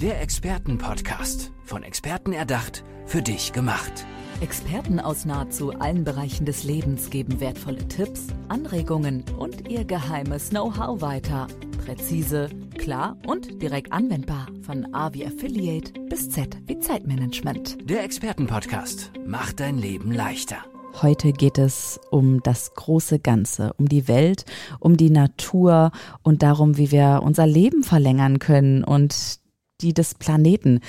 Der Expertenpodcast. Von Experten erdacht, für dich gemacht. Experten aus nahezu allen Bereichen des Lebens geben wertvolle Tipps, Anregungen und ihr geheimes Know-how weiter. Präzise, klar und direkt anwendbar. Von A wie Affiliate bis Z wie Zeitmanagement. Der Expertenpodcast macht dein Leben leichter. Heute geht es um das große Ganze, um die Welt, um die Natur und darum, wie wir unser Leben verlängern können und die des Planeten.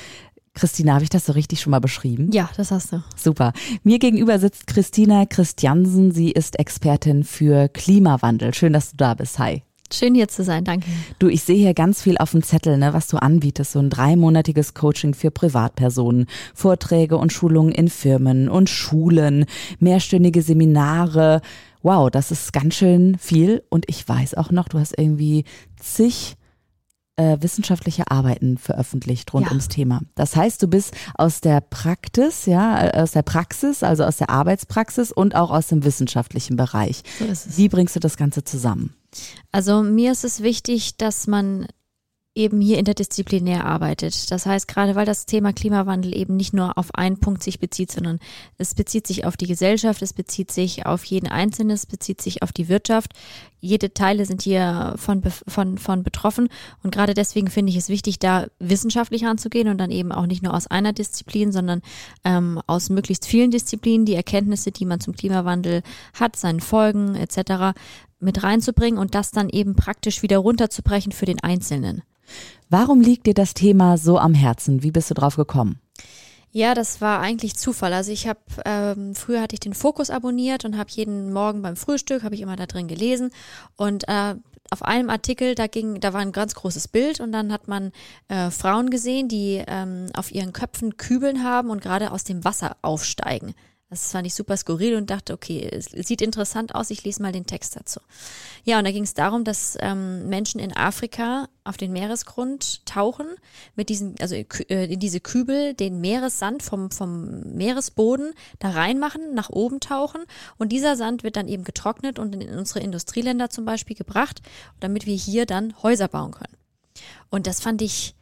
Christina, habe ich das so richtig schon mal beschrieben? Ja, das hast du. Super. Mir gegenüber sitzt Christina Christiansen. Sie ist Expertin für Klimawandel. Schön, dass du da bist. Hi. Schön hier zu sein, danke. Du, ich sehe hier ganz viel auf dem Zettel, ne, was du anbietest. So ein dreimonatiges Coaching für Privatpersonen, Vorträge und Schulungen in Firmen und Schulen, mehrstündige Seminare. Wow, das ist ganz schön viel. Und ich weiß auch noch, du hast irgendwie zig äh, wissenschaftliche Arbeiten veröffentlicht rund ja. ums Thema. Das heißt, du bist aus der Praxis, ja, äh, aus der Praxis, also aus der Arbeitspraxis und auch aus dem wissenschaftlichen Bereich. So. Wie bringst du das Ganze zusammen? Also mir ist es wichtig, dass man eben hier interdisziplinär arbeitet. Das heißt, gerade weil das Thema Klimawandel eben nicht nur auf einen Punkt sich bezieht, sondern es bezieht sich auf die Gesellschaft, es bezieht sich auf jeden Einzelnen, es bezieht sich auf die Wirtschaft. Jede Teile sind hier von, von, von betroffen und gerade deswegen finde ich es wichtig, da wissenschaftlich ranzugehen und dann eben auch nicht nur aus einer Disziplin, sondern ähm, aus möglichst vielen Disziplinen die Erkenntnisse, die man zum Klimawandel hat, seinen Folgen etc. mit reinzubringen und das dann eben praktisch wieder runterzubrechen für den Einzelnen. Warum liegt dir das Thema so am Herzen? Wie bist du drauf gekommen? Ja, das war eigentlich Zufall. Also ich habe ähm, früher hatte ich den Fokus abonniert und habe jeden Morgen beim Frühstück habe ich immer da drin gelesen und äh, auf einem Artikel, da ging, da war ein ganz großes Bild und dann hat man äh, Frauen gesehen, die ähm, auf ihren Köpfen Kübeln haben und gerade aus dem Wasser aufsteigen. Das fand ich super skurril und dachte, okay, es sieht interessant aus, ich lese mal den Text dazu. Ja, und da ging es darum, dass ähm, Menschen in Afrika auf den Meeresgrund tauchen, mit diesen, also äh, in diese Kübel den Meeressand vom, vom Meeresboden da reinmachen, nach oben tauchen und dieser Sand wird dann eben getrocknet und in unsere Industrieländer zum Beispiel gebracht, damit wir hier dann Häuser bauen können. Und das fand ich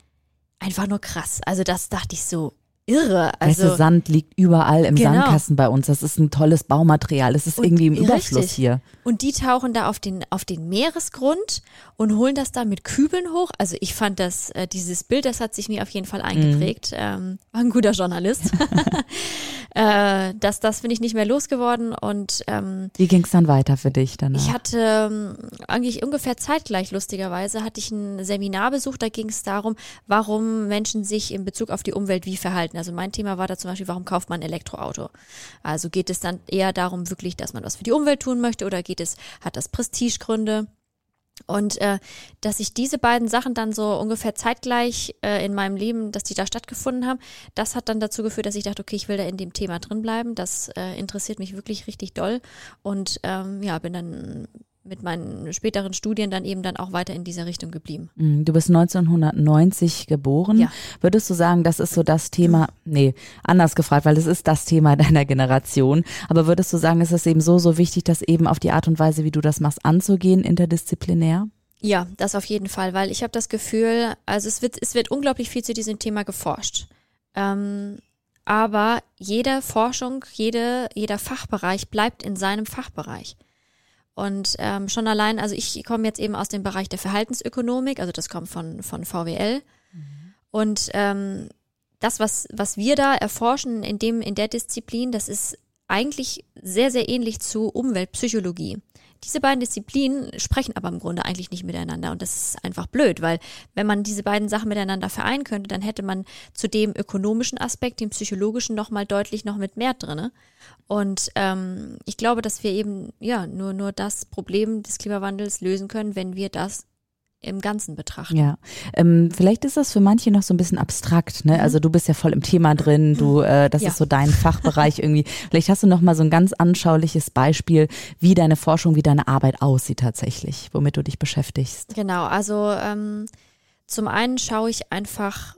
einfach nur krass. Also das dachte ich so, irre. Also weißt du, Sand liegt überall im genau. Sandkasten bei uns. Das ist ein tolles Baumaterial. Es ist und irgendwie im Überfluss richtig. hier. Und die tauchen da auf den, auf den Meeresgrund und holen das da mit Kübeln hoch. Also ich fand das, äh, dieses Bild, das hat sich mir auf jeden Fall eingeprägt. Mhm. Ähm, war ein guter Journalist. äh, das das bin ich nicht mehr losgeworden. Und ähm, wie ging es dann weiter für dich danach? Ich hatte ähm, eigentlich ungefähr zeitgleich, lustigerweise, hatte ich ein Seminar besucht. Da ging es darum, warum Menschen sich in Bezug auf die Umwelt wie verhalten. Also mein Thema war da zum Beispiel, warum kauft man ein Elektroauto? Also geht es dann eher darum, wirklich, dass man was für die Umwelt tun möchte oder geht es, hat das Prestigegründe? Und äh, dass ich diese beiden Sachen dann so ungefähr zeitgleich äh, in meinem Leben, dass die da stattgefunden haben, das hat dann dazu geführt, dass ich dachte, okay, ich will da in dem Thema drin bleiben. Das äh, interessiert mich wirklich richtig doll. Und ähm, ja, bin dann mit meinen späteren Studien dann eben dann auch weiter in dieser Richtung geblieben. Mhm, du bist 1990 geboren. Ja. Würdest du sagen, das ist so das Thema, nee, anders gefragt, weil es ist das Thema deiner Generation. Aber würdest du sagen, ist es eben so, so wichtig, das eben auf die Art und Weise, wie du das machst, anzugehen, interdisziplinär? Ja, das auf jeden Fall, weil ich habe das Gefühl, also es wird, es wird unglaublich viel zu diesem Thema geforscht. Ähm, aber jede Forschung, jede, jeder Fachbereich bleibt in seinem Fachbereich. Und ähm, schon allein, also ich komme jetzt eben aus dem Bereich der Verhaltensökonomik, also das kommt von, von VWL. Mhm. Und ähm, das, was, was wir da erforschen in, dem, in der Disziplin, das ist eigentlich sehr, sehr ähnlich zu Umweltpsychologie. Diese beiden Disziplinen sprechen aber im Grunde eigentlich nicht miteinander und das ist einfach blöd, weil wenn man diese beiden Sachen miteinander vereinen könnte, dann hätte man zu dem ökonomischen Aspekt, dem psychologischen nochmal deutlich noch mit mehr drinne. Und ähm, ich glaube, dass wir eben ja nur nur das Problem des Klimawandels lösen können, wenn wir das im Ganzen betrachten. Ja, ähm, vielleicht ist das für manche noch so ein bisschen abstrakt. Ne? Mhm. Also du bist ja voll im Thema drin, du, äh, das ja. ist so dein Fachbereich irgendwie. Vielleicht hast du noch mal so ein ganz anschauliches Beispiel, wie deine Forschung, wie deine Arbeit aussieht tatsächlich, womit du dich beschäftigst. Genau, also ähm, zum einen schaue ich einfach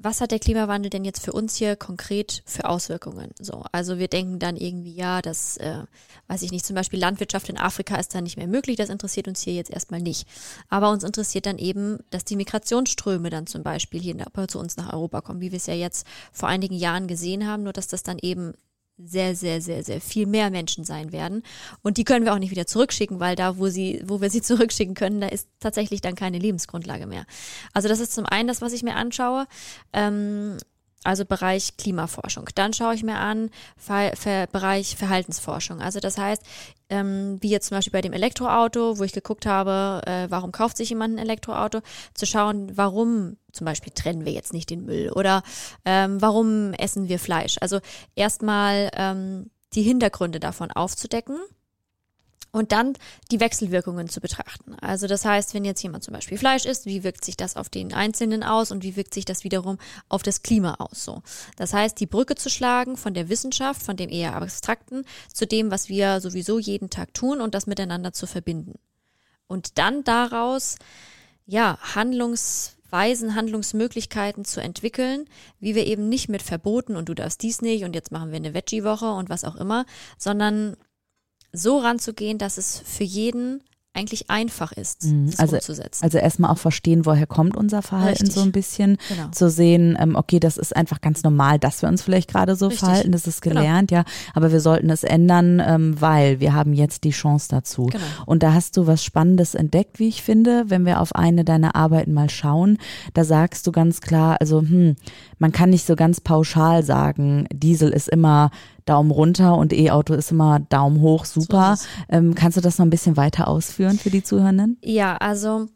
was hat der Klimawandel denn jetzt für uns hier konkret für Auswirkungen? So, also wir denken dann irgendwie, ja, das, äh, weiß ich nicht, zum Beispiel Landwirtschaft in Afrika ist dann nicht mehr möglich, das interessiert uns hier jetzt erstmal nicht. Aber uns interessiert dann eben, dass die Migrationsströme dann zum Beispiel hier zu uns nach Europa kommen, wie wir es ja jetzt vor einigen Jahren gesehen haben, nur dass das dann eben sehr, sehr, sehr, sehr viel mehr Menschen sein werden. Und die können wir auch nicht wieder zurückschicken, weil da, wo sie, wo wir sie zurückschicken können, da ist tatsächlich dann keine Lebensgrundlage mehr. Also das ist zum einen das, was ich mir anschaue. Ähm, also Bereich Klimaforschung. Dann schaue ich mir an Ver Ver Bereich Verhaltensforschung. Also das heißt, ähm, wie jetzt zum Beispiel bei dem Elektroauto, wo ich geguckt habe, äh, warum kauft sich jemand ein Elektroauto, zu schauen, warum zum Beispiel trennen wir jetzt nicht den Müll oder ähm, warum essen wir Fleisch. Also erstmal ähm, die Hintergründe davon aufzudecken und dann die Wechselwirkungen zu betrachten. Also das heißt, wenn jetzt jemand zum Beispiel Fleisch isst, wie wirkt sich das auf den Einzelnen aus und wie wirkt sich das wiederum auf das Klima aus? So, das heißt, die Brücke zu schlagen von der Wissenschaft, von dem eher abstrakten, zu dem, was wir sowieso jeden Tag tun und das miteinander zu verbinden. Und dann daraus ja Handlungsweisen, Handlungsmöglichkeiten zu entwickeln, wie wir eben nicht mit Verboten und du darfst dies nicht und jetzt machen wir eine Veggie-Woche und was auch immer, sondern so ranzugehen, dass es für jeden eigentlich einfach ist, mhm. also, umzusetzen. Also erstmal auch verstehen, woher kommt unser Verhalten Richtig. so ein bisschen. Genau. Zu sehen, ähm, okay, das ist einfach ganz normal, dass wir uns vielleicht gerade so Richtig. verhalten, das ist genau. gelernt, genau. ja, aber wir sollten es ändern, ähm, weil wir haben jetzt die Chance dazu. Genau. Und da hast du was Spannendes entdeckt, wie ich finde, wenn wir auf eine deiner Arbeiten mal schauen. Da sagst du ganz klar, also hm, man kann nicht so ganz pauschal sagen, Diesel ist immer Daumen runter und E-Auto ist immer Daumen hoch, super. So ähm, kannst du das noch ein bisschen weiter ausführen für die Zuhörenden? Ja, also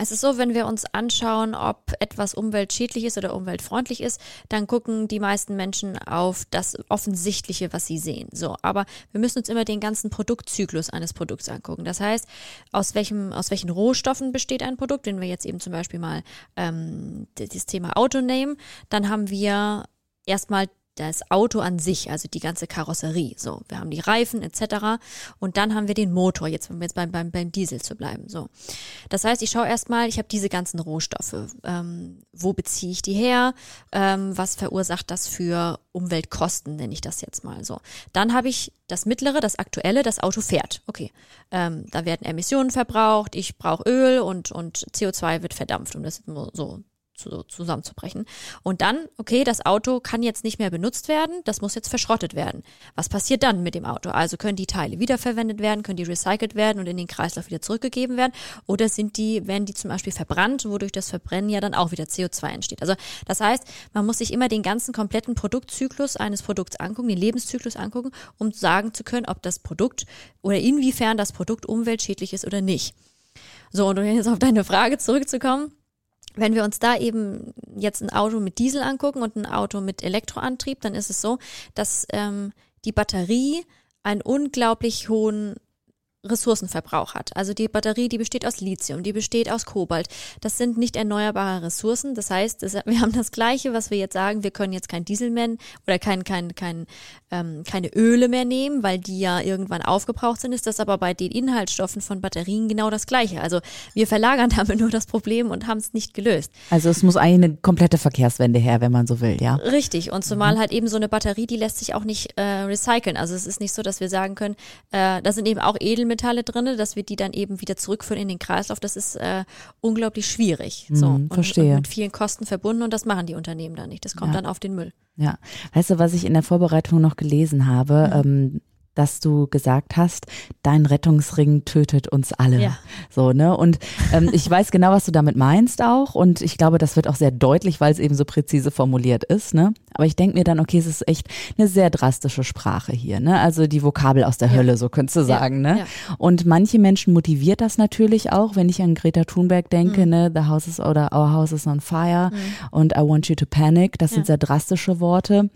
es ist so, wenn wir uns anschauen, ob etwas umweltschädlich ist oder umweltfreundlich ist, dann gucken die meisten Menschen auf das Offensichtliche, was sie sehen. So, aber wir müssen uns immer den ganzen Produktzyklus eines Produkts angucken. Das heißt, aus welchem, aus welchen Rohstoffen besteht ein Produkt? Wenn wir jetzt eben zum Beispiel mal ähm, das Thema Auto nehmen, dann haben wir erstmal das Auto an sich, also die ganze Karosserie. So, wir haben die Reifen etc. Und dann haben wir den Motor, jetzt, um jetzt beim, beim, beim Diesel zu bleiben. So. Das heißt, ich schaue erstmal, ich habe diese ganzen Rohstoffe. Ähm, wo beziehe ich die her? Ähm, was verursacht das für Umweltkosten, nenne ich das jetzt mal so. Dann habe ich das mittlere, das aktuelle, das Auto fährt. Okay, ähm, da werden Emissionen verbraucht, ich brauche Öl und, und CO2 wird verdampft, um das so zu, zusammenzubrechen. Und dann, okay, das Auto kann jetzt nicht mehr benutzt werden, das muss jetzt verschrottet werden. Was passiert dann mit dem Auto? Also können die Teile wiederverwendet werden, können die recycelt werden und in den Kreislauf wieder zurückgegeben werden? Oder sind die, werden die zum Beispiel verbrannt, wodurch das Verbrennen ja dann auch wieder CO2 entsteht? Also das heißt, man muss sich immer den ganzen kompletten Produktzyklus eines Produkts angucken, den Lebenszyklus angucken, um sagen zu können, ob das Produkt oder inwiefern das Produkt umweltschädlich ist oder nicht. So, und um jetzt auf deine Frage zurückzukommen, wenn wir uns da eben jetzt ein Auto mit Diesel angucken und ein Auto mit Elektroantrieb, dann ist es so, dass ähm, die Batterie einen unglaublich hohen Ressourcenverbrauch hat. Also die Batterie, die besteht aus Lithium, die besteht aus Kobalt. Das sind nicht erneuerbare Ressourcen. Das heißt, wir haben das Gleiche, was wir jetzt sagen, wir können jetzt kein Diesel mehr oder kein, kein, kein, ähm, keine Öle mehr nehmen, weil die ja irgendwann aufgebraucht sind, ist das aber bei den Inhaltsstoffen von Batterien genau das Gleiche. Also wir verlagern damit nur das Problem und haben es nicht gelöst. Also es muss eigentlich eine komplette Verkehrswende her, wenn man so will, ja? Richtig. Und zumal mhm. halt eben so eine Batterie, die lässt sich auch nicht äh, recyceln. Also es ist nicht so, dass wir sagen können, äh, da sind eben auch Edel Edelmetalle drin, dass wir die dann eben wieder zurückführen in den Kreislauf, das ist äh, unglaublich schwierig. So, mm, verstehe. Und, und, mit vielen Kosten verbunden und das machen die Unternehmen dann nicht. Das kommt ja. dann auf den Müll. Ja, weißt du, was ich in der Vorbereitung noch gelesen habe? Mhm. Ähm, dass du gesagt hast, dein Rettungsring tötet uns alle. Ja. So, ne? Und ähm, ich weiß genau, was du damit meinst auch. Und ich glaube, das wird auch sehr deutlich, weil es eben so präzise formuliert ist, ne? Aber ich denke mir dann, okay, es ist echt eine sehr drastische Sprache hier, ne? Also die Vokabel aus der ja. Hölle, so könntest du sagen, ne? Und manche Menschen motiviert das natürlich auch, wenn ich an Greta Thunberg denke, mhm. ne? The house is oder our house is on fire mhm. und I want you to panic. Das sind sehr drastische Worte.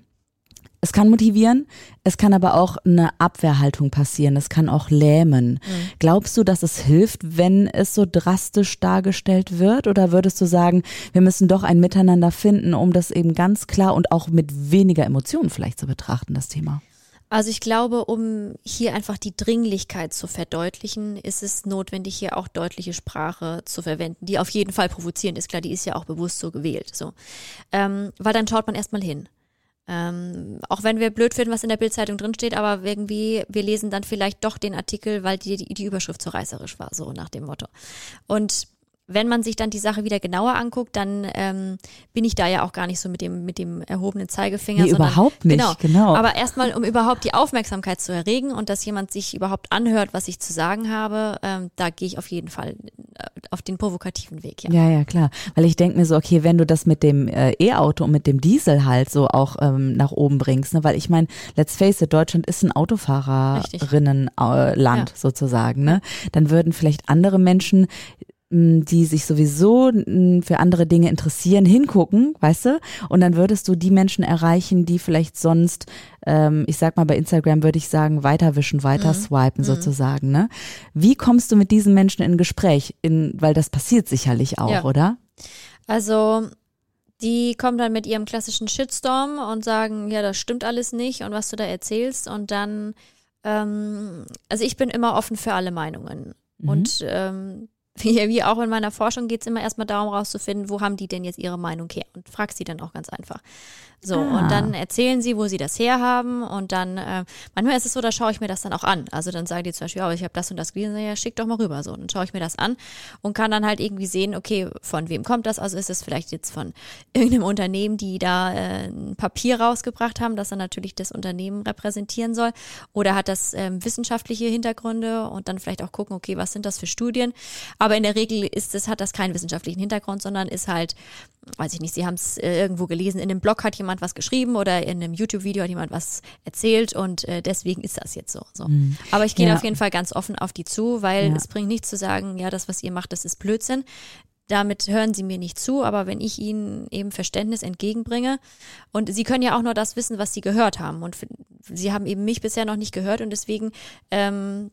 Es kann motivieren, es kann aber auch eine Abwehrhaltung passieren, es kann auch lähmen. Mhm. Glaubst du, dass es hilft, wenn es so drastisch dargestellt wird? Oder würdest du sagen, wir müssen doch ein Miteinander finden, um das eben ganz klar und auch mit weniger Emotionen vielleicht zu betrachten, das Thema? Also ich glaube, um hier einfach die Dringlichkeit zu verdeutlichen, ist es notwendig, hier auch deutliche Sprache zu verwenden, die auf jeden Fall provozierend ist. Klar, die ist ja auch bewusst so gewählt. So. Ähm, weil dann schaut man erstmal hin. Ähm, auch wenn wir blöd finden, was in der Bildzeitung drinsteht, aber irgendwie, wir lesen dann vielleicht doch den Artikel, weil die, die, die Überschrift so reißerisch war, so nach dem Motto. Und wenn man sich dann die Sache wieder genauer anguckt, dann ähm, bin ich da ja auch gar nicht so mit dem, mit dem erhobenen Zeigefinger. Nee, sondern, überhaupt nicht, genau. genau. Aber erstmal, um überhaupt die Aufmerksamkeit zu erregen und dass jemand sich überhaupt anhört, was ich zu sagen habe, ähm, da gehe ich auf jeden Fall äh, auf den provokativen Weg. Ja, ja, ja klar. Weil ich denke mir so, okay, wenn du das mit dem äh, E-Auto und mit dem Diesel halt so auch ähm, nach oben bringst, ne? weil ich meine, let's face it, Deutschland ist ein Autofahrerinnenland äh, ja. sozusagen, ne? Dann würden vielleicht andere Menschen die sich sowieso für andere Dinge interessieren, hingucken, weißt du? Und dann würdest du die Menschen erreichen, die vielleicht sonst, ähm, ich sag mal bei Instagram würde ich sagen, weiterwischen, weiter mhm. swipen mhm. sozusagen, ne? Wie kommst du mit diesen Menschen in Gespräch? In, weil das passiert sicherlich auch, ja. oder? Also die kommen dann mit ihrem klassischen Shitstorm und sagen, ja, das stimmt alles nicht und was du da erzählst. Und dann, ähm, also ich bin immer offen für alle Meinungen. Mhm. Und ähm, wie, wie auch in meiner Forschung geht es immer erstmal darum, rauszufinden, wo haben die denn jetzt ihre Meinung her? Und frag sie dann auch ganz einfach. So, ah. und dann erzählen sie, wo sie das herhaben und dann, äh, manchmal ist es so, da schaue ich mir das dann auch an. Also dann sagen die zum Beispiel, ja, ich habe das und das gelesen, ja, schick doch mal rüber. So, dann schaue ich mir das an und kann dann halt irgendwie sehen, okay, von wem kommt das? Also ist es vielleicht jetzt von irgendeinem Unternehmen, die da äh, ein Papier rausgebracht haben, das dann natürlich das Unternehmen repräsentieren soll. Oder hat das ähm, wissenschaftliche Hintergründe und dann vielleicht auch gucken, okay, was sind das für Studien? Aber in der Regel ist es, hat das keinen wissenschaftlichen Hintergrund, sondern ist halt weiß ich nicht, Sie haben es äh, irgendwo gelesen, in einem Blog hat jemand was geschrieben oder in einem YouTube-Video hat jemand was erzählt und äh, deswegen ist das jetzt so. so. Mhm. Aber ich gehe ja. auf jeden Fall ganz offen auf die zu, weil ja. es bringt nichts zu sagen, ja, das, was ihr macht, das ist Blödsinn. Damit hören sie mir nicht zu, aber wenn ich ihnen eben Verständnis entgegenbringe und sie können ja auch nur das wissen, was sie gehört haben und sie haben eben mich bisher noch nicht gehört und deswegen ähm,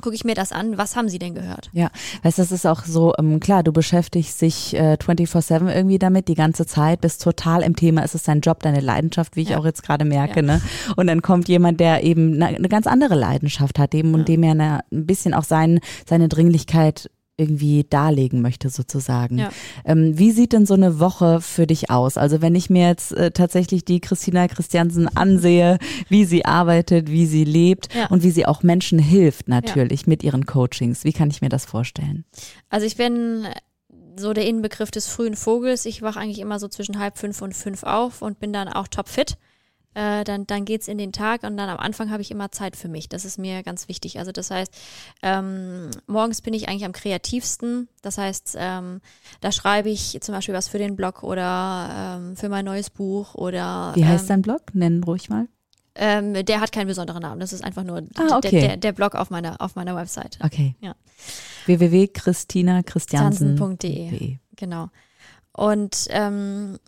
gucke ich mir das an, was haben sie denn gehört? Ja, weißt das ist auch so, ähm, klar, du beschäftigst dich äh, 24-7 irgendwie damit, die ganze Zeit, bist total im Thema, es ist dein Job, deine Leidenschaft, wie ich ja. auch jetzt gerade merke, ja. ne? Und dann kommt jemand, der eben eine, eine ganz andere Leidenschaft hat, eben ja. und dem ja eine, ein bisschen auch sein, seine Dringlichkeit irgendwie darlegen möchte sozusagen. Ja. Ähm, wie sieht denn so eine Woche für dich aus? Also wenn ich mir jetzt äh, tatsächlich die Christina Christiansen ansehe, wie sie arbeitet, wie sie lebt ja. und wie sie auch Menschen hilft natürlich ja. mit ihren Coachings, wie kann ich mir das vorstellen? Also ich bin so der Inbegriff des frühen Vogels. Ich wache eigentlich immer so zwischen halb fünf und fünf auf und bin dann auch topfit äh, dann, dann geht's in den Tag und dann am Anfang habe ich immer Zeit für mich. Das ist mir ganz wichtig. Also das heißt, ähm, morgens bin ich eigentlich am kreativsten. Das heißt, ähm, da schreibe ich zum Beispiel was für den Blog oder ähm, für mein neues Buch oder. Wie heißt ähm, dein Blog? Nennen ruhig mal. Ähm, der hat keinen besonderen Namen. Das ist einfach nur ah, okay. der, der, der, Blog auf meiner, auf meiner Website. Okay. Ja. www.christinachristiansen.de. Genau. Und ähm,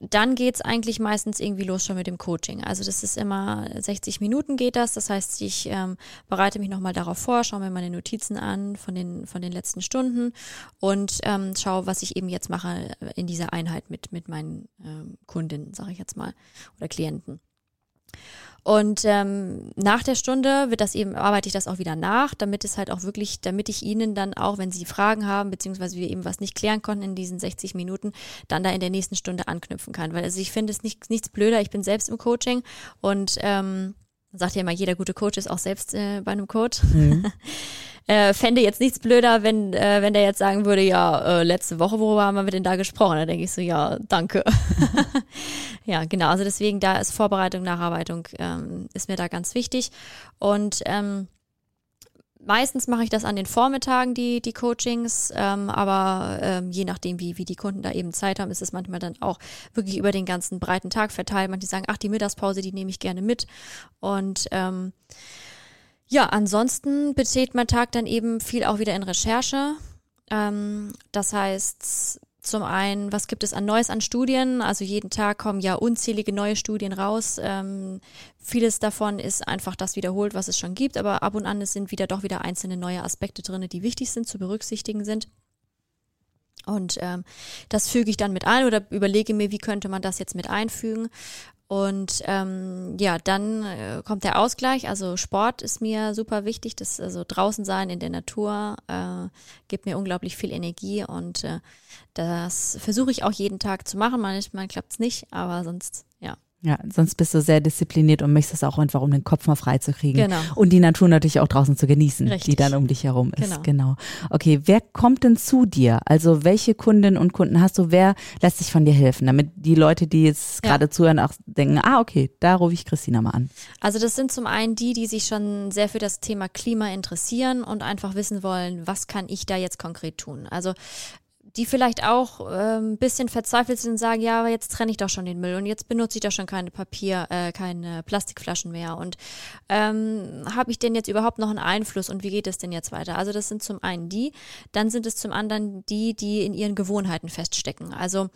dann geht's eigentlich meistens irgendwie los schon mit dem Coaching. Also das ist immer 60 Minuten geht das. Das heißt, ich ähm, bereite mich nochmal darauf vor, schaue mir meine Notizen an von den, von den letzten Stunden und ähm, schaue, was ich eben jetzt mache in dieser Einheit mit, mit meinen ähm, Kundinnen, sage ich jetzt mal, oder Klienten. Und ähm, nach der Stunde wird das eben, arbeite ich das auch wieder nach, damit es halt auch wirklich, damit ich Ihnen dann auch, wenn Sie Fragen haben, beziehungsweise wir eben was nicht klären konnten in diesen 60 Minuten, dann da in der nächsten Stunde anknüpfen kann. Weil also ich finde es nicht, nichts blöder, ich bin selbst im Coaching und ähm, sagt ja immer, jeder gute Coach ist auch selbst äh, bei einem Coach. Mhm. äh, fände jetzt nichts blöder, wenn, äh, wenn der jetzt sagen würde, ja, äh, letzte Woche, worüber haben wir denn da gesprochen? Da denke ich so, ja, danke. ja, genau. Also deswegen, da ist Vorbereitung, Nacharbeitung, ähm, ist mir da ganz wichtig. Und ähm, Meistens mache ich das an den Vormittagen, die, die Coachings, ähm, aber ähm, je nachdem, wie, wie die Kunden da eben Zeit haben, ist es manchmal dann auch wirklich über den ganzen breiten Tag verteilt. Manche sagen, ach, die Mittagspause, die nehme ich gerne mit. Und ähm, ja, ansonsten besteht mein Tag dann eben viel auch wieder in Recherche. Ähm, das heißt, zum einen, was gibt es an Neues an Studien? Also jeden Tag kommen ja unzählige neue Studien raus. Ähm, vieles davon ist einfach das wiederholt, was es schon gibt, aber ab und an sind wieder doch wieder einzelne neue Aspekte drin, die wichtig sind, zu berücksichtigen sind. Und ähm, das füge ich dann mit ein oder überlege mir, wie könnte man das jetzt mit einfügen. Und ähm, ja, dann äh, kommt der Ausgleich. Also Sport ist mir super wichtig. Das also draußen sein in der Natur äh, gibt mir unglaublich viel Energie und äh, das versuche ich auch jeden Tag zu machen. Manchmal klappt es nicht, aber sonst ja. Ja, sonst bist du sehr diszipliniert und möchtest auch einfach, um den Kopf mal frei zu kriegen. Genau. Und die Natur natürlich auch draußen zu genießen, Richtig. die dann um dich herum ist. Genau. genau. Okay, wer kommt denn zu dir? Also welche Kundinnen und Kunden hast du? Wer lässt sich von dir helfen? Damit die Leute, die jetzt Ja. gerade zuhören, auch denken, ah, okay, da rufe ich Christina mal an. Also das sind zum einen die, die sich schon sehr für das Thema Klima interessieren und einfach wissen wollen, was kann ich da jetzt konkret tun. Also die vielleicht auch ähm, ein bisschen verzweifelt sind und sagen, ja, aber jetzt trenne ich doch schon den Müll und jetzt benutze ich doch schon keine Papier, äh, keine Plastikflaschen mehr und ähm, habe ich denn jetzt überhaupt noch einen Einfluss und wie geht es denn jetzt weiter? Also das sind zum einen die, dann sind es zum anderen die, die in ihren Gewohnheiten feststecken. Also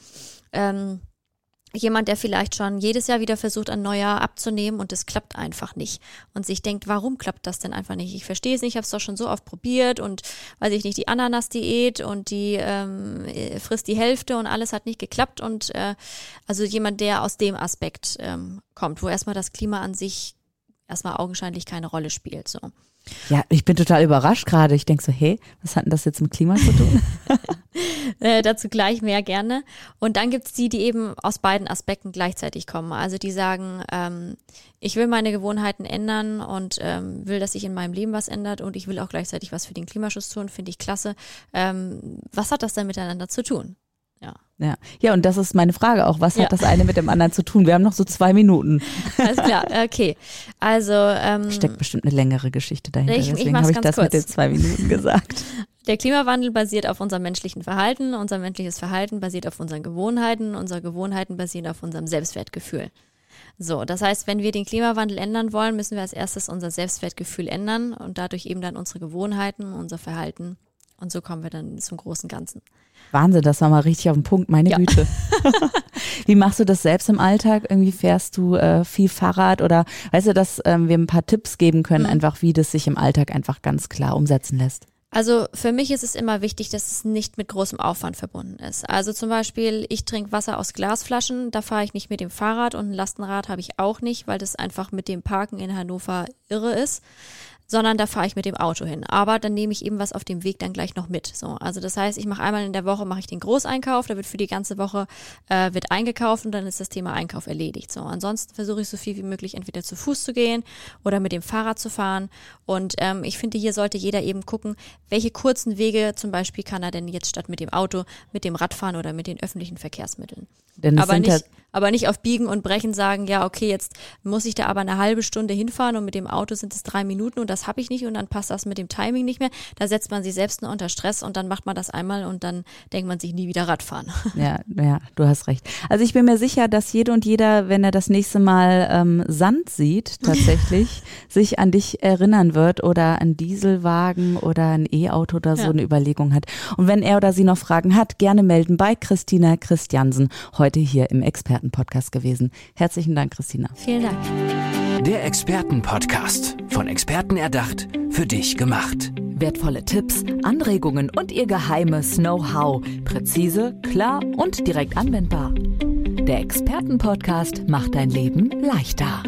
ähm, jemand, der vielleicht schon jedes Jahr wieder versucht, ein Neujahr abzunehmen und es klappt einfach nicht und sich denkt, warum klappt das denn einfach nicht? Ich verstehe es nicht, ich habe es doch schon so oft probiert und weiß ich nicht, die Ananas-Diät und die ähm, äh, frisst die Hälfte und alles hat nicht geklappt und äh, also jemand, der aus dem Aspekt ähm, kommt, wo erstmal das Klima an sich erstmal augenscheinlich keine Rolle spielt. So. Ja, ich bin total überrascht gerade. Ich denke so, hey, was hat denn das jetzt mit Klima zu tun? Äh, dazu gleich mehr gerne. Und dann gibt's die, die eben aus beiden Aspekten gleichzeitig kommen. Also die sagen, ähm, ich will meine Gewohnheiten ändern und ähm, will, dass sich in meinem Leben was ändert und ich will auch gleichzeitig was für den Klimaschutz tun, finde ich klasse. Ähm, was hat das denn miteinander zu tun? Ja, Ja. und das ist meine Frage auch. Was Ja. hat das eine mit dem anderen zu tun? Wir haben noch so zwei Minuten. alles klar. Okay, also ähm, Steckt bestimmt eine längere Geschichte dahinter. Ich- Deswegen habe ich das mit kurz. den zwei Minuten gesagt. Der Klimawandel basiert auf unserem menschlichen Verhalten, unser menschliches Verhalten basiert auf unseren Gewohnheiten, unsere Gewohnheiten basieren auf unserem Selbstwertgefühl. So, das heißt, wenn wir den Klimawandel ändern wollen, müssen wir als erstes unser Selbstwertgefühl ändern und dadurch eben dann unsere Gewohnheiten, unser Verhalten und so kommen wir dann zum großen Ganzen. Wahnsinn, das war mal richtig auf den Punkt, meine Ja. Güte. Wie machst du das selbst im Alltag? Irgendwie fährst du äh, viel Fahrrad oder weißt du, dass ähm, wir ein paar Tipps geben können, Mhm. einfach wie das sich im Alltag einfach ganz klar umsetzen lässt? Also für mich ist es immer wichtig, dass es nicht mit großem Aufwand verbunden ist. Also zum Beispiel, ich trinke Wasser aus Glasflaschen, da fahre ich nicht mit dem Fahrrad und ein Lastenrad habe ich auch nicht, weil das einfach mit dem Parken in Hannover irre ist. Sondern da fahre ich mit dem Auto hin. Aber dann nehme ich eben was auf dem Weg dann gleich noch mit. So, also das heißt, ich mache einmal in der Woche mache ich den Großeinkauf, da wird für die ganze Woche äh, wird eingekauft und dann ist das Thema Einkauf erledigt. So, ansonsten versuche ich so viel wie möglich entweder zu Fuß zu gehen oder mit dem Fahrrad zu fahren. Und ähm, ich finde, hier sollte jeder eben gucken, welche kurzen Wege zum Beispiel kann er denn jetzt statt mit dem Auto, mit dem Radfahren oder mit den öffentlichen Verkehrsmitteln. Denn es Aber sind ja nicht, aber nicht auf Biegen und Brechen sagen, ja, okay, jetzt muss ich da aber eine halbe Stunde hinfahren und mit dem Auto sind es drei Minuten und das habe ich nicht und dann passt das mit dem Timing nicht mehr. Da setzt man sich selbst nur unter Stress und dann macht man das einmal und dann denkt man sich nie wieder Radfahren. Ja, ja, du hast recht. Also ich bin mir sicher, dass jede und jeder, wenn er das nächste Mal ähm, Sand sieht, tatsächlich, sich an dich erinnern wird oder ein Dieselwagen oder ein E-Auto oder so Ja. eine Überlegung hat. Und wenn er oder sie noch Fragen hat, gerne melden bei Christina Christiansen, heute hier im Expertenpodcast gewesen. Herzlichen Dank, Christina. Vielen Dank. Der Expertenpodcast. Von Experten erdacht, für dich gemacht. Wertvolle Tipps, Anregungen und ihr geheimes Know-how. Präzise, klar und direkt anwendbar. Der Expertenpodcast macht dein Leben leichter.